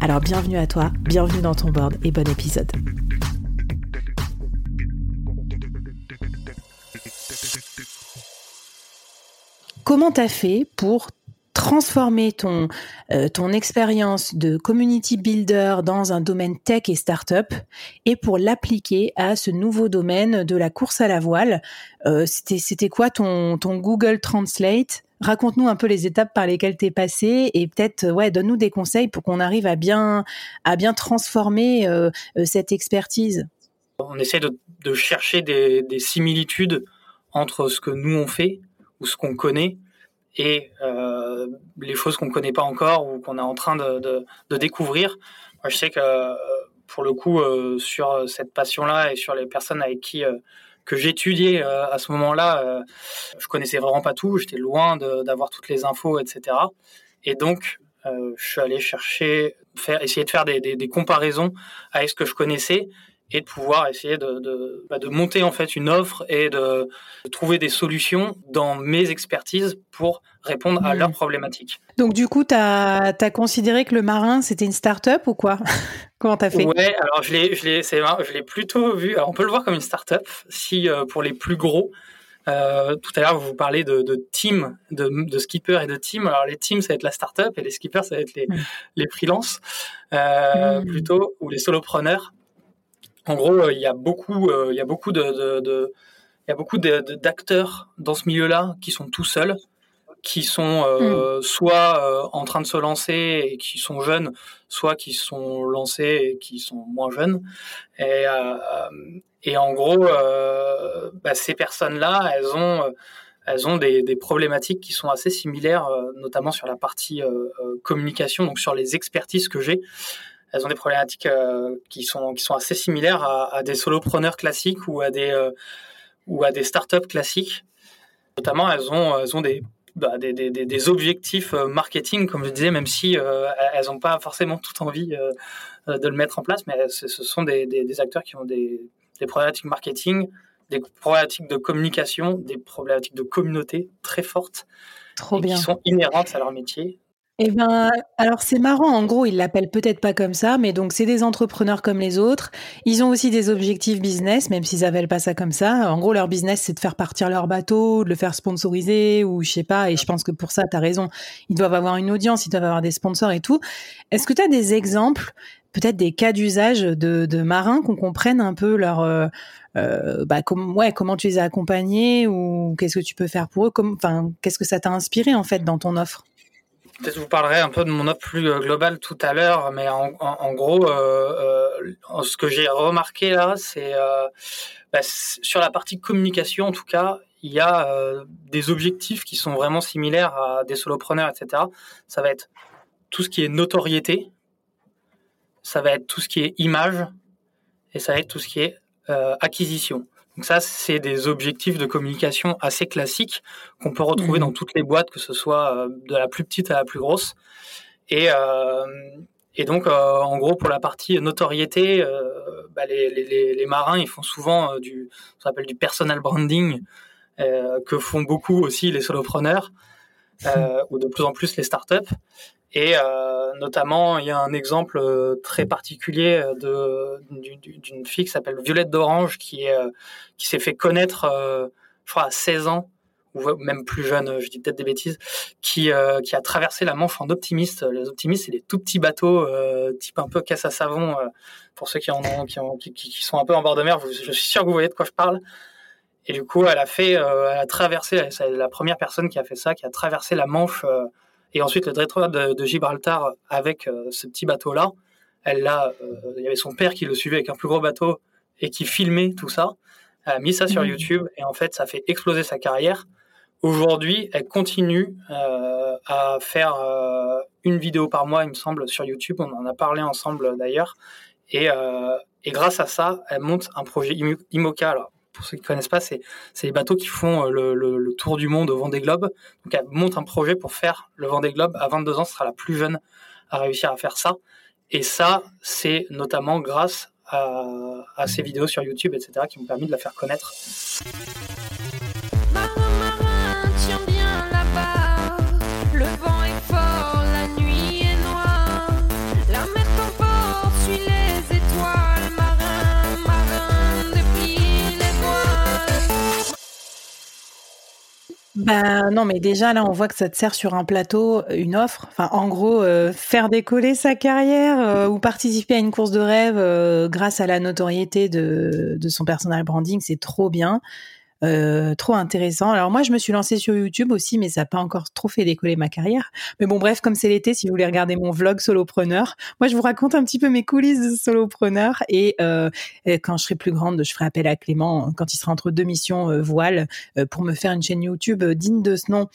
Alors bienvenue à toi, bienvenue dans ton board et bon épisode. Comment t'as fait pour transformer ton, euh, ton expérience de community builder dans un domaine tech et startup et pour l'appliquer à ce nouveau domaine de la course à la voile? Euh, c'était quoi ton Google Translate? Raconte-nous un peu les étapes par lesquelles tu es passé et peut-être ouais, donne-nous des conseils pour qu'on arrive à bien, à bien transformer euh, euh, cette expertise. On essaie de, chercher des, des, similitudes entre ce que nous on fait ou ce qu'on connaît et euh, les choses qu'on ne connaît pas encore ou qu'on est en train de, découvrir. Je sais que pour le coup, sur cette passion-là et sur les personnes avec qui que j'étudiais euh, à ce moment-là, euh, je connaissais vraiment pas tout. J'étais loin d'avoir toutes les infos, etc. Et donc, euh, je suis allé chercher, faire, essayer de faire des, des, des, comparaisons avec ce que je connaissais et de pouvoir essayer de, de, bah de, monter en fait une offre et de, de, trouver des solutions dans mes expertises pour répondre à leurs mmh. problématiques. Donc du coup, tu as, as, considéré que le marin, c'était une start-up ou quoi? Comment t'as fait? Ouais, alors je l'ai, plutôt vu. Alors on peut le voir comme une start-up si euh, pour les plus gros. Euh, tout à l'heure, vous parlez de, de team, de, de skippers et de team. Alors les teams, ça va être la start-up et les skippers, ça va être les, mmh. les freelances euh, mmh. plutôt ou les solopreneurs. En gros, euh, il y a beaucoup, euh, il y a beaucoup de, de, de il y a beaucoup d'acteurs dans ce milieu-là qui sont tout seuls, qui sont euh, mm. soit euh, en train de se lancer et qui sont jeunes, soit qui sont lancés et qui sont moins jeunes. Et, euh, et en gros, bah, ces personnes-là, elles ont, elles ont des, des, problématiques qui sont assez similaires, notamment sur la partie communication, donc sur les expertises que j'ai elles ont des problématiques euh, qui sont qui sont assez similaires à, à, des solopreneurs classiques ou à des euh, ou à des startups classiques. Notamment, elles ont elles ont des bah, des, des, des, objectifs euh, marketing, comme je disais, même si euh, elles n'ont pas forcément toute envie de le mettre en place, mais ce sont des, des acteurs qui ont des, problématiques marketing, des problématiques de communication, des problématiques de communauté très fortes, Trop et bien. qui sont inhérentes à leur métier eh ben, alors c'est marrant. En gros, ils l'appellent peut-être pas comme ça, mais donc c'est des entrepreneurs comme les autres. Ils ont aussi des objectifs business, même s'ils appellent pas ça comme ça. En gros, leur business, c'est de faire partir leur bateau, de le faire sponsoriser ou je sais pas. Et je pense que pour ça, tu as raison. Ils doivent avoir une audience, ils doivent avoir des sponsors et tout. Est-ce que tu as des exemples, peut-être des cas d'usage de, de, marins qu'on comprenne un peu leur euh, euh, bah, com ouais, comment tu les as accompagnés ou qu'est-ce que tu peux faire pour eux? Enfin, qu'est-ce que ça t'a inspiré en fait dans ton offre? Peut-être vous parlerai un peu de mon offre plus euh, globale tout à l'heure, mais en, gros, euh, euh, ce que j'ai remarqué là, c'est bah, sur la partie communication, en tout cas, il y a des objectifs qui sont vraiment similaires à des solopreneurs, etc. Ça va être tout ce qui est notoriété, ça va être tout ce qui est image, et ça va être tout ce qui est acquisition. Donc ça, c'est des objectifs de communication assez classiques qu'on peut retrouver mmh. dans toutes les boîtes, que ce soit euh, de la plus petite à la plus grosse. Et, euh, et donc, euh, en gros, pour la partie notoriété, euh, bah, les, les, les, marins, ils font souvent du, ça s'appelle du personal branding, que font beaucoup aussi les solopreneurs, ou de plus en plus les startups. Et euh, notamment, il y a un exemple euh, très particulier de d'une fille qui s'appelle Violette d'Orange qui est qui s'est fait connaître, euh, je crois, à 16 ans, ou même plus jeune, je dis peut-être des bêtises, qui, qui a traversé la Manche en optimiste. Les optimistes, c'est des tout petits bateaux, type un peu caisse à savon, pour ceux qui, en ont, qui, ont, qui, sont un peu en bord de mer, je suis sûr que vous voyez de quoi je parle. Et du coup, elle a fait, elle a traversé, c'est la première personne qui a fait ça, qui a traversé la Manche et ensuite le détroit de, de Gibraltar avec ce petit bateau-là. Elle l'a, il y avait son père qui le suivait avec un plus gros bateau et qui filmait tout ça. Elle a mis ça sur mmh. YouTube et en fait, ça fait exploser sa carrière. Aujourd'hui, elle continue euh, à faire euh, une vidéo par mois, il me semble, sur YouTube. On en a parlé ensemble d'ailleurs. Et, euh, et, grâce à ça, elle monte un projet IMOCA. Pour ceux qui ne connaissent pas, c'est les bateaux qui font le, le, le, tour du monde au Vendée Globe. Donc, elle monte un projet pour faire le Vendée Globe. À 22 ans, ce sera la plus jeune à réussir à faire ça. Et ça, c'est notamment grâce à, à ces vidéos sur YouTube, etc., qui m'ont permis de la faire connaître. Bah non, mais déjà là, on voit que ça te sert sur un plateau, une offre. Enfin, en gros, euh, faire décoller sa carrière euh, ou participer à une course de rêve euh, grâce à la notoriété de, de son personal branding, c'est trop bien. Euh, trop intéressant. Alors moi, je me suis lancée sur YouTube aussi, mais ça n'a pas encore trop fait décoller ma carrière. Mais bon, bref, comme c'est l'été, si vous voulez regarder mon vlog solopreneur, moi, je vous raconte un petit peu mes coulisses de solopreneur. Et, euh, quand je serai plus grande, je ferai appel à Clément quand il sera entre deux missions euh, voile pour me faire une chaîne YouTube digne de ce nom.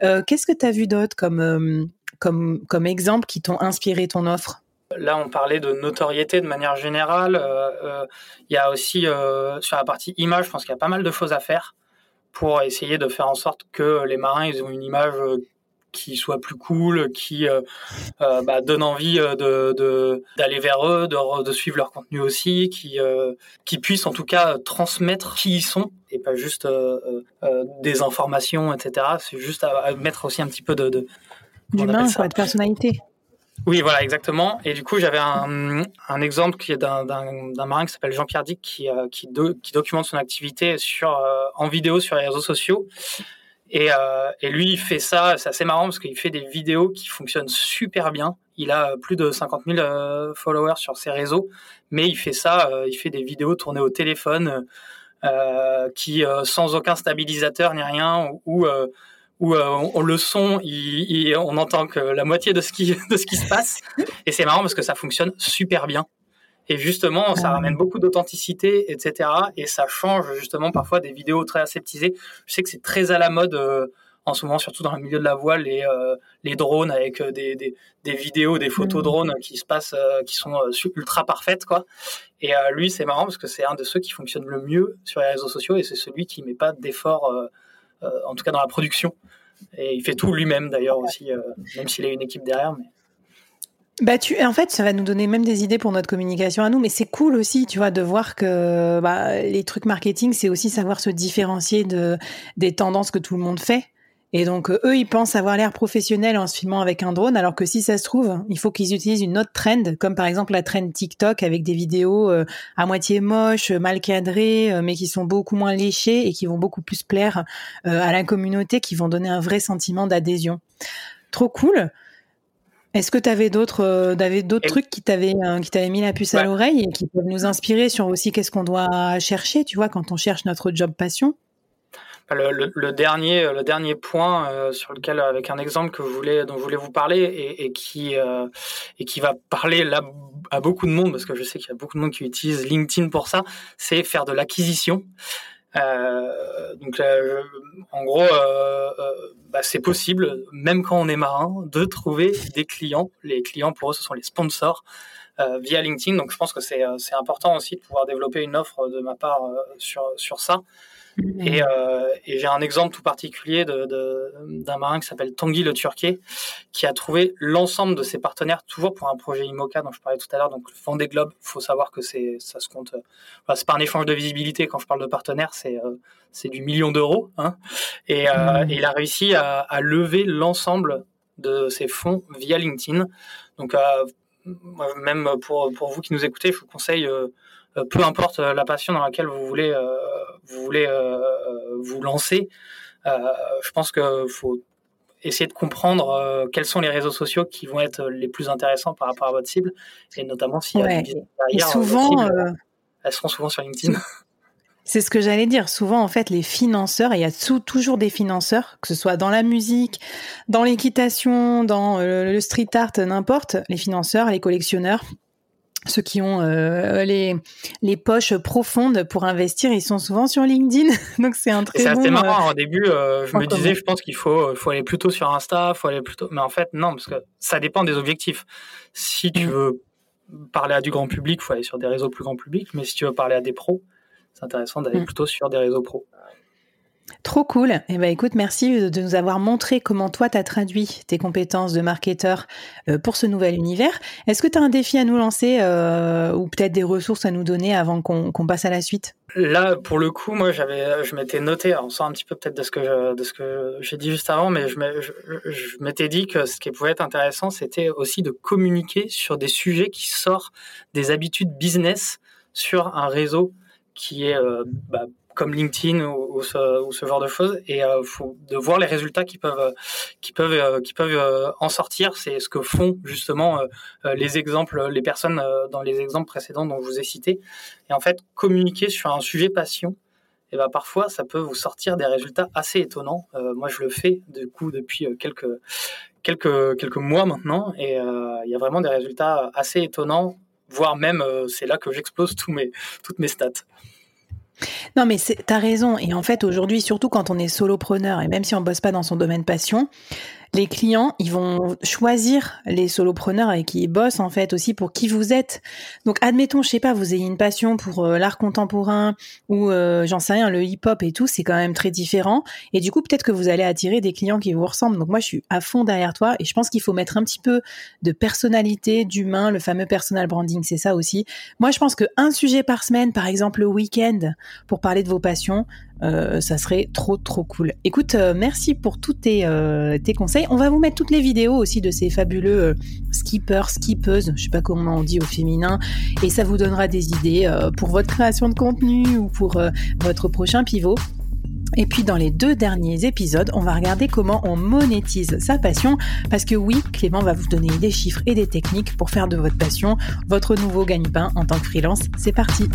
Qu'est-ce que tu as vu d'autre comme, comme, comme exemple qui t'ont inspiré ton offre? Là, on parlait de notoriété de manière générale. Euh, euh, il y a aussi euh, sur la partie image, je pense qu'il y a pas mal de choses à faire pour essayer de faire en sorte que les marins ils ont une image qui soit plus cool, qui bah, donne envie de d'aller vers eux, de, de, suivre leur contenu aussi, qui qui puisse en tout cas transmettre qui ils sont et pas juste des informations, etc. C'est juste à, mettre aussi un petit peu de, de d'humain, de personnalité. Oui, voilà, exactement. Et du coup, j'avais un, exemple qui est d'un marin qui s'appelle Jean-Pierre Dick, qui, euh, qui, documente son activité sur, euh, en vidéo sur les réseaux sociaux. Et, euh, et lui, il fait ça, c'est assez marrant parce qu'il fait des vidéos qui fonctionnent super bien. Il a plus de 50 000 followers sur ses réseaux, mais il fait ça, il fait des vidéos tournées au téléphone, qui sans aucun stabilisateur ni rien, ou où euh, on, le son, on entend que la moitié de ce qui de ce qui se passe, et c'est marrant parce que ça fonctionne super bien. Et justement, ça ramène beaucoup d'authenticité, etc. Et ça change justement parfois des vidéos très aseptisées. Je sais que c'est très à la mode euh, en ce moment, surtout dans le milieu de la voile, les, euh, les drones avec des, des, des, vidéos, des photos drones qui se passent, qui sont ultra parfaites, quoi. Et lui, c'est marrant parce que c'est un de ceux qui fonctionne le mieux sur les réseaux sociaux et c'est celui qui met pas d'efforts euh, en tout cas dans la production. Et il fait tout lui-même d'ailleurs aussi, euh, même s'il a une équipe derrière. Bah tu, en fait, ça va nous donner même des idées pour notre communication à nous, mais c'est cool aussi, tu vois, de voir que bah, les trucs marketing, c'est aussi savoir se différencier de des tendances que tout le monde fait. Et donc eux, ils pensent avoir l'air professionnel en se filmant avec un drone, alors que si ça se trouve, il faut qu'ils utilisent une autre trend, comme par exemple la trend TikTok avec des vidéos euh, à moitié moches, mal cadrées, euh, mais qui sont beaucoup moins léchées et qui vont beaucoup plus plaire euh, à la communauté, qui vont donner un vrai sentiment d'adhésion. Trop cool. Est-ce que tu avais d'autres, d'autres trucs qui t'avaient, qui t'avaient mis la puce à l'oreille et qui peuvent nous inspirer sur aussi qu'est-ce qu'on doit chercher, tu vois, quand on cherche notre job passion? Le, dernier, le dernier point euh, sur lequel, avec un exemple que vous voulez, dont je voulais vous parler et, qui euh, et qui va parler à beaucoup de monde parce que je sais qu'il y a beaucoup de monde qui utilise LinkedIn pour ça, c'est faire de l'acquisition. Euh, donc, en gros, bah, c'est possible, même quand on est marin, de trouver des clients. Les clients, pour eux, ce sont les sponsors. via LinkedIn. Donc je pense que c'est important aussi de pouvoir développer une offre de ma part sur, sur ça. Et, euh, et j'ai un exemple tout particulier d'un de, marin qui s'appelle Tanguy Le Turquet, qui a trouvé l'ensemble de ses partenaires, toujours pour un projet IMOCA dont je parlais tout à l'heure. Donc, le Vendée Globe, il faut savoir que ça se compte. Enfin, c'est pas un échange de visibilité quand je parle de partenaires, c'est euh, c'est du million d'euros. Hein. Et, euh, et, il a réussi à, à lever l'ensemble de ses fonds via LinkedIn. Donc, euh, même pour, pour vous qui nous écoutez, je vous conseille euh, peu importe la passion dans laquelle vous voulez, vous voulez vous lancer, je pense qu'il faut essayer de comprendre quels sont les réseaux sociaux qui vont être les plus intéressants par rapport à votre cible, et notamment si ouais. et souvent, elles seront souvent sur LinkedIn. C'est ce que j'allais dire. Souvent, en fait, les financeurs, il y a toujours des financeurs, que ce soit dans la musique, dans l'équitation, dans le street art, n'importe, les financeurs, les collectionneurs, ceux qui ont euh, les, les poches profondes pour investir, ils sont souvent sur LinkedIn. Donc c'est un très C'est assez marrant. Euh, Au début, euh, je me disais, je pense qu'il faut, faut aller plutôt sur Insta, faut aller plutôt. Mais en fait, non, parce que ça dépend des objectifs. Si tu mm. veux parler à du grand public, faut aller sur des réseaux plus grand public. Mais si tu veux parler à des pros, c'est intéressant d'aller mm. plutôt sur des réseaux pros. Trop cool. Eh ben, écoute, merci de nous avoir montré comment toi, tu as traduit tes compétences de marketeur euh, pour ce nouvel univers. Est-ce que tu as un défi à nous lancer euh, ou peut-être des ressources à nous donner avant qu'on passe à la suite? Là, pour le coup, moi, j'avais, je m'étais noté, on sort un petit peu peut-être de ce que de ce que j'ai dit juste avant, mais je m'étais dit que ce qui pouvait être intéressant, c'était aussi de communiquer sur des sujets qui sortent des habitudes business sur un réseau qui est euh, bah, comme LinkedIn ou, ce, genre de choses. Et euh, de voir les résultats qui peuvent qui peuvent euh, qui peuvent euh, en sortir. C'est ce que font justement les exemples les personnes dans les exemples précédents dont je vous ai cité et en fait communiquer sur un sujet passion et ben parfois ça peut vous sortir des résultats assez étonnants. Moi je le fais du coup depuis quelques quelques quelques mois maintenant. Et il y a vraiment des résultats assez étonnants voire même c'est là que j'explose tous mes toutes mes stats non, mais t'as raison. Et en fait, aujourd'hui, surtout quand on est solopreneur, et même si on bosse pas dans son domaine passion, les clients, ils vont choisir les solopreneurs avec qui ils bossent en fait aussi pour qui vous êtes. Donc admettons, je sais pas, vous ayez une passion pour euh, l'art contemporain ou euh, j'en sais rien, le hip-hop et tout, c'est quand même très différent. Et du coup, peut-être que vous allez attirer des clients qui vous ressemblent. Donc moi, je suis à fond derrière toi et je pense qu'il faut mettre un petit peu de personnalité, d'humain, le fameux personal branding, c'est ça aussi. Moi, je pense que un sujet par semaine, par exemple le week-end, pour parler de vos passions, euh, ça serait trop trop cool. Écoute, euh, merci pour tous tes, euh, tes, conseils. On va vous mettre toutes les vidéos aussi de ces fabuleux skippers, skippeuses, je sais pas comment on dit au féminin, et ça vous donnera des idées pour votre création de contenu ou pour votre prochain pivot. Et puis dans les deux derniers épisodes, on va regarder comment on monétise sa passion, parce que oui, Clément va vous donner des chiffres et des techniques pour faire de votre passion votre nouveau gagne-pain en tant que freelance. C'est parti